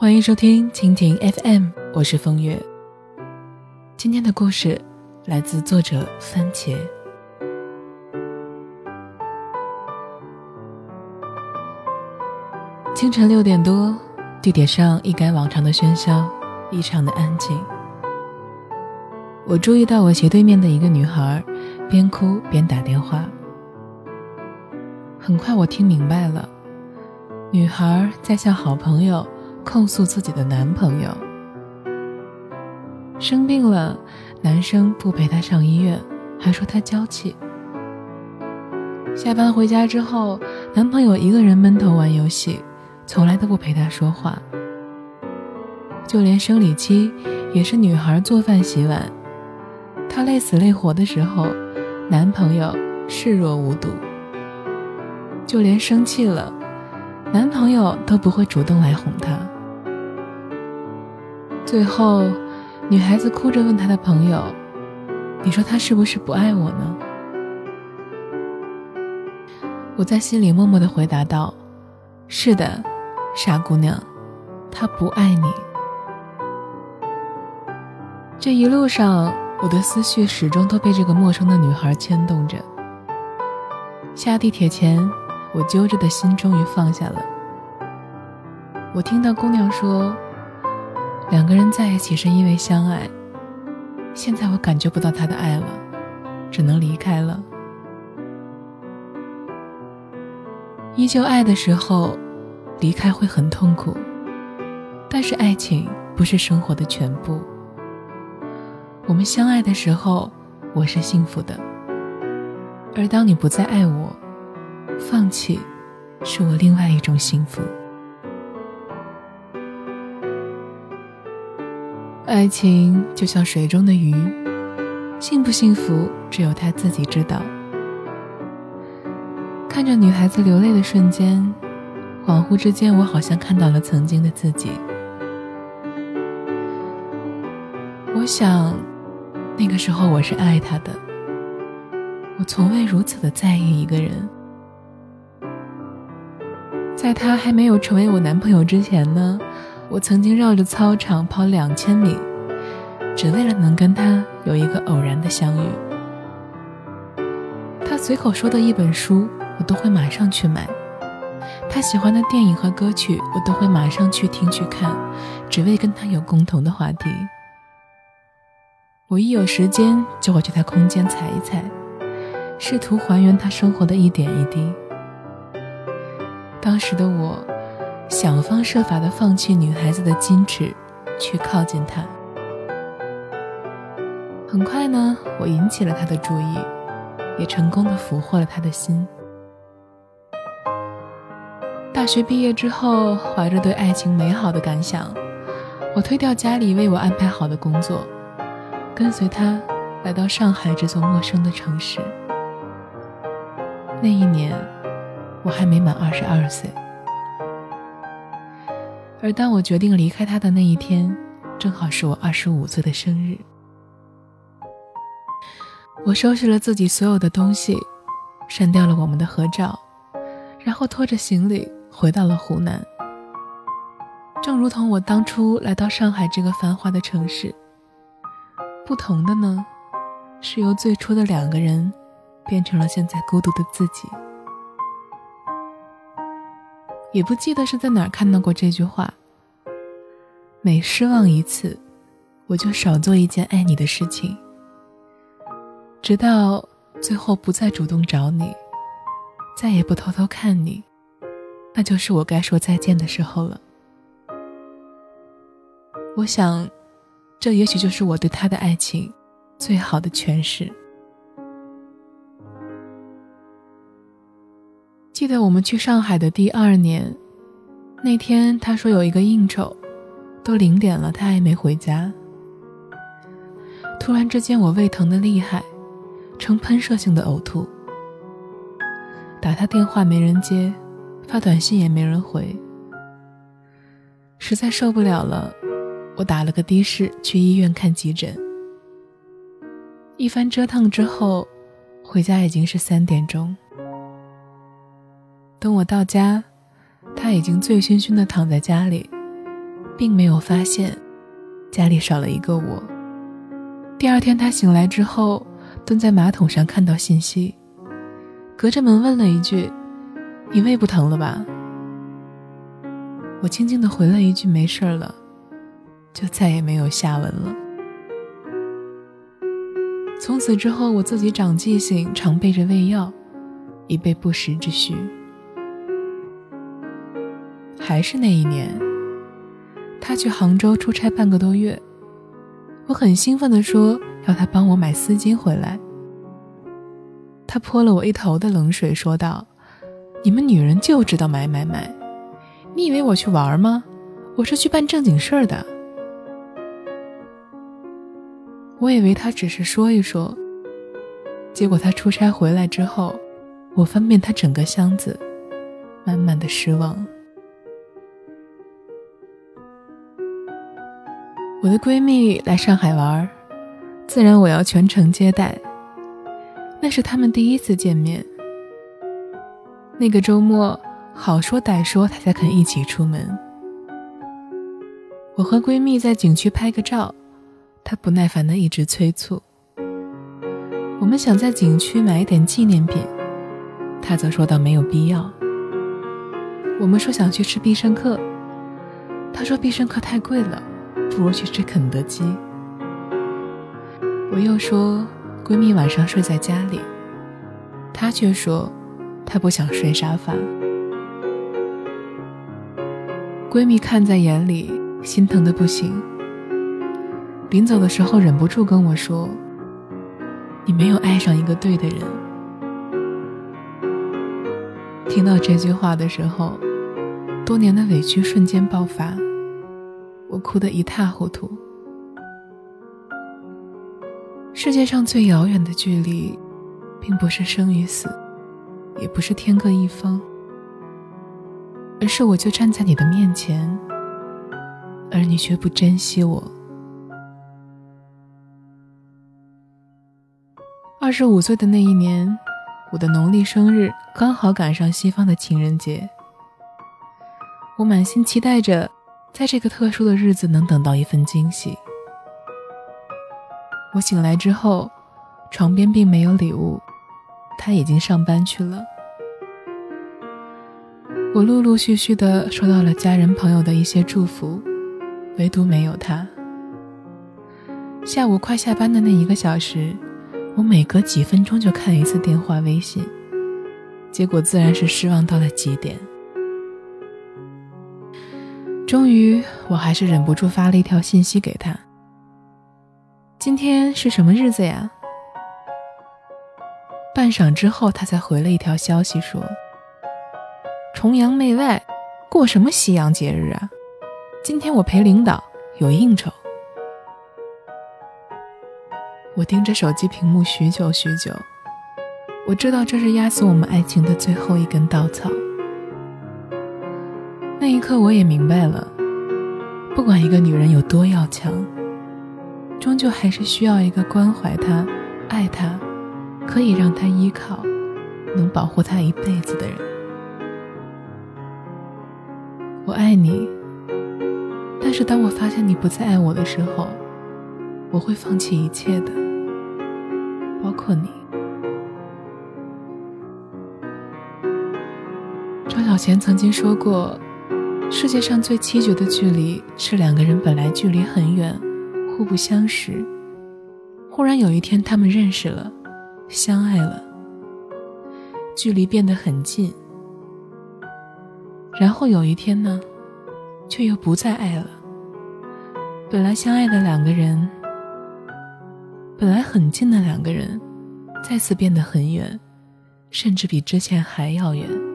欢迎收听蜻蜓 FM，我是风月。今天的故事来自作者番茄。清晨六点多，地铁上一改往常的喧嚣，异常的安静。我注意到我斜对面的一个女孩，边哭边打电话。很快，我听明白了，女孩在向好朋友。控诉自己的男朋友生病了，男生不陪她上医院，还说她娇气。下班回家之后，男朋友一个人闷头玩游戏，从来都不陪她说话。就连生理期，也是女孩做饭洗碗。她累死累活的时候，男朋友视若无睹。就连生气了，男朋友都不会主动来哄她。最后，女孩子哭着问她的朋友：“你说他是不是不爱我呢？”我在心里默默的回答道：“是的，傻姑娘，他不爱你。”这一路上，我的思绪始终都被这个陌生的女孩牵动着。下地铁前，我揪着的心终于放下了。我听到姑娘说。两个人在一起是因为相爱，现在我感觉不到他的爱了，只能离开了。依旧爱的时候，离开会很痛苦，但是爱情不是生活的全部。我们相爱的时候，我是幸福的，而当你不再爱我，放弃，是我另外一种幸福。爱情就像水中的鱼，幸不幸福只有他自己知道。看着女孩子流泪的瞬间，恍惚之间，我好像看到了曾经的自己。我想，那个时候我是爱他的，我从未如此的在意一个人。在他还没有成为我男朋友之前呢。我曾经绕着操场跑两千米，只为了能跟他有一个偶然的相遇。他随口说的一本书，我都会马上去买；他喜欢的电影和歌曲，我都会马上去听去看，只为跟他有共同的话题。我一有时间就会去他空间踩一踩，试图还原他生活的一点一滴。当时的我。想方设法的放弃女孩子的矜持，去靠近她。很快呢，我引起了他的注意，也成功的俘获了他的心。大学毕业之后，怀着对爱情美好的感想，我推掉家里为我安排好的工作，跟随他来到上海这座陌生的城市。那一年，我还没满二十二岁。而当我决定离开他的那一天，正好是我二十五岁的生日。我收拾了自己所有的东西，删掉了我们的合照，然后拖着行李回到了湖南。正如同我当初来到上海这个繁华的城市，不同的呢，是由最初的两个人，变成了现在孤独的自己。也不记得是在哪儿看到过这句话。每失望一次，我就少做一件爱你的事情，直到最后不再主动找你，再也不偷偷看你，那就是我该说再见的时候了。我想，这也许就是我对他的爱情最好的诠释。记得我们去上海的第二年，那天他说有一个应酬，都零点了，他还没回家。突然之间，我胃疼的厉害，呈喷射性的呕吐。打他电话没人接，发短信也没人回。实在受不了了，我打了个的士去医院看急诊。一番折腾之后，回家已经是三点钟。等我到家，他已经醉醺醺的躺在家里，并没有发现家里少了一个我。第二天他醒来之后，蹲在马桶上看到信息，隔着门问了一句：“你胃不疼了吧？”我轻轻的回了一句：“没事了。”就再也没有下文了。从此之后，我自己长记性，常备着胃药，以备不时之需。还是那一年，他去杭州出差半个多月，我很兴奋地说要他帮我买丝巾回来。他泼了我一头的冷水，说道：“你们女人就知道买买买，你以为我去玩吗？我是去办正经事儿的。”我以为他只是说一说，结果他出差回来之后，我翻遍他整个箱子，满满的失望。我的闺蜜来上海玩，自然我要全程接待。那是他们第一次见面。那个周末，好说歹说，她才肯一起出门。我和闺蜜在景区拍个照。她不耐烦的一直催促。我们想在景区买一点纪念品，她则说道没有必要。我们说想去吃必胜客，他说必胜客太贵了，不如去吃肯德基。我又说闺蜜晚上睡在家里，她却说她不想睡沙发。闺蜜看在眼里，心疼的不行。临走的时候，忍不住跟我说：“你没有爱上一个对的人。”听到这句话的时候，多年的委屈瞬间爆发，哭得一塌糊涂。世界上最遥远的距离，并不是生与死，也不是天各一方，而是我就站在你的面前，而你却不珍惜我。二十五岁的那一年，我的农历生日刚好赶上西方的情人节。我满心期待着，在这个特殊的日子能等到一份惊喜。我醒来之后，床边并没有礼物，他已经上班去了。我陆陆续续的收到了家人朋友的一些祝福，唯独没有他。下午快下班的那一个小时。我每隔几分钟就看一次电话、微信，结果自然是失望到了极点。终于，我还是忍不住发了一条信息给他：“今天是什么日子呀？”半晌之后，他才回了一条消息说：“崇洋媚外，过什么西洋节日啊？今天我陪领导有应酬。”我盯着手机屏幕许久许久，我知道这是压死我们爱情的最后一根稻草。那一刻，我也明白了，不管一个女人有多要强，终究还是需要一个关怀她、爱她、可以让她依靠、能保护她一辈子的人。我爱你，但是当我发现你不再爱我的时候，我会放弃一切的。包括你，张小娴曾经说过，世界上最崎岖的距离是两个人本来距离很远，互不相识，忽然有一天他们认识了，相爱了，距离变得很近，然后有一天呢，却又不再爱了，本来相爱的两个人。本来很近的两个人，再次变得很远，甚至比之前还要远。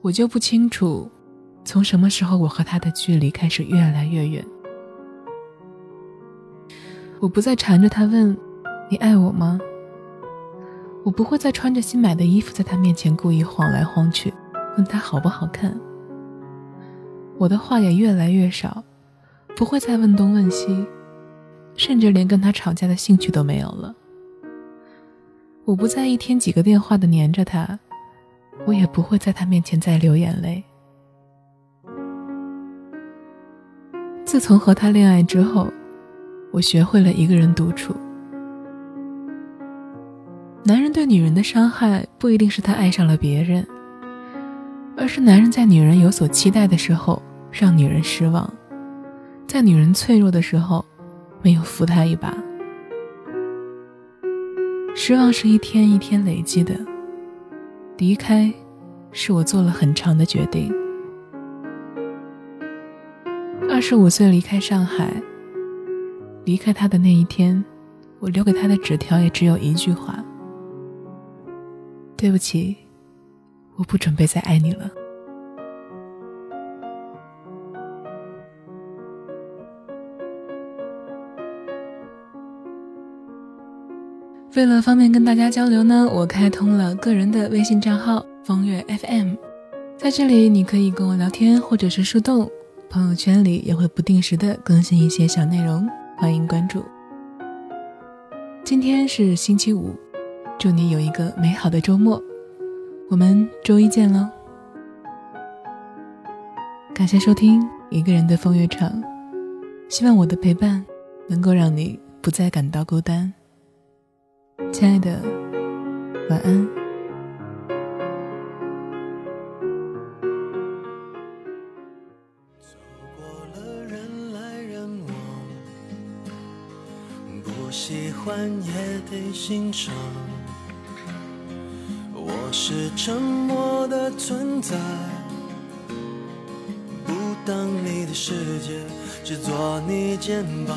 我就不清楚，从什么时候我和他的距离开始越来越远。我不再缠着他问：“你爱我吗？”我不会再穿着新买的衣服在他面前故意晃来晃去，问他好不好看。我的话也越来越少，不会再问东问西。甚至连跟他吵架的兴趣都没有了。我不再一天几个电话的黏着他，我也不会在他面前再流眼泪。自从和他恋爱之后，我学会了一个人独处。男人对女人的伤害，不一定是他爱上了别人，而是男人在女人有所期待的时候让女人失望，在女人脆弱的时候没有扶她一把。失望是一天一天累积的，离开，是我做了很长的决定。二十五岁离开上海，离开他的那一天，我留给他的纸条也只有一句话：“对不起，我不准备再爱你了。”为了方便跟大家交流呢，我开通了个人的微信账号“风月 FM”，在这里你可以跟我聊天或者是树洞。朋友圈里也会不定时的更新一些小内容，欢迎关注。今天是星期五，祝你有一个美好的周末，我们周一见喽！感谢收听一个人的风月场，希望我的陪伴能够让你不再感到孤单。亲爱的，晚安。喜欢也得欣赏。我是沉默的存在，不当你的世界，只做你肩膀，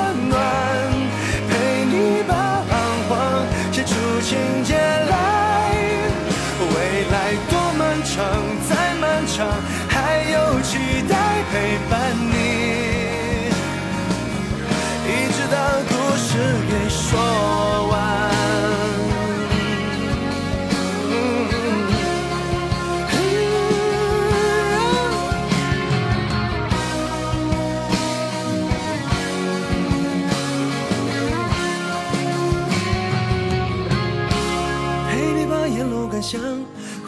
多漫长再漫长还有期待陪伴你。一直到故事给说完。陪你把沿路感想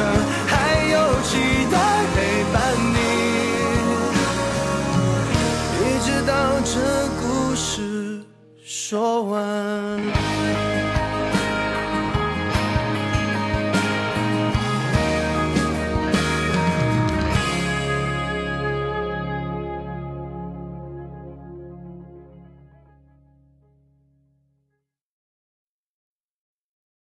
还有期待陪伴你。一直到这故事说完。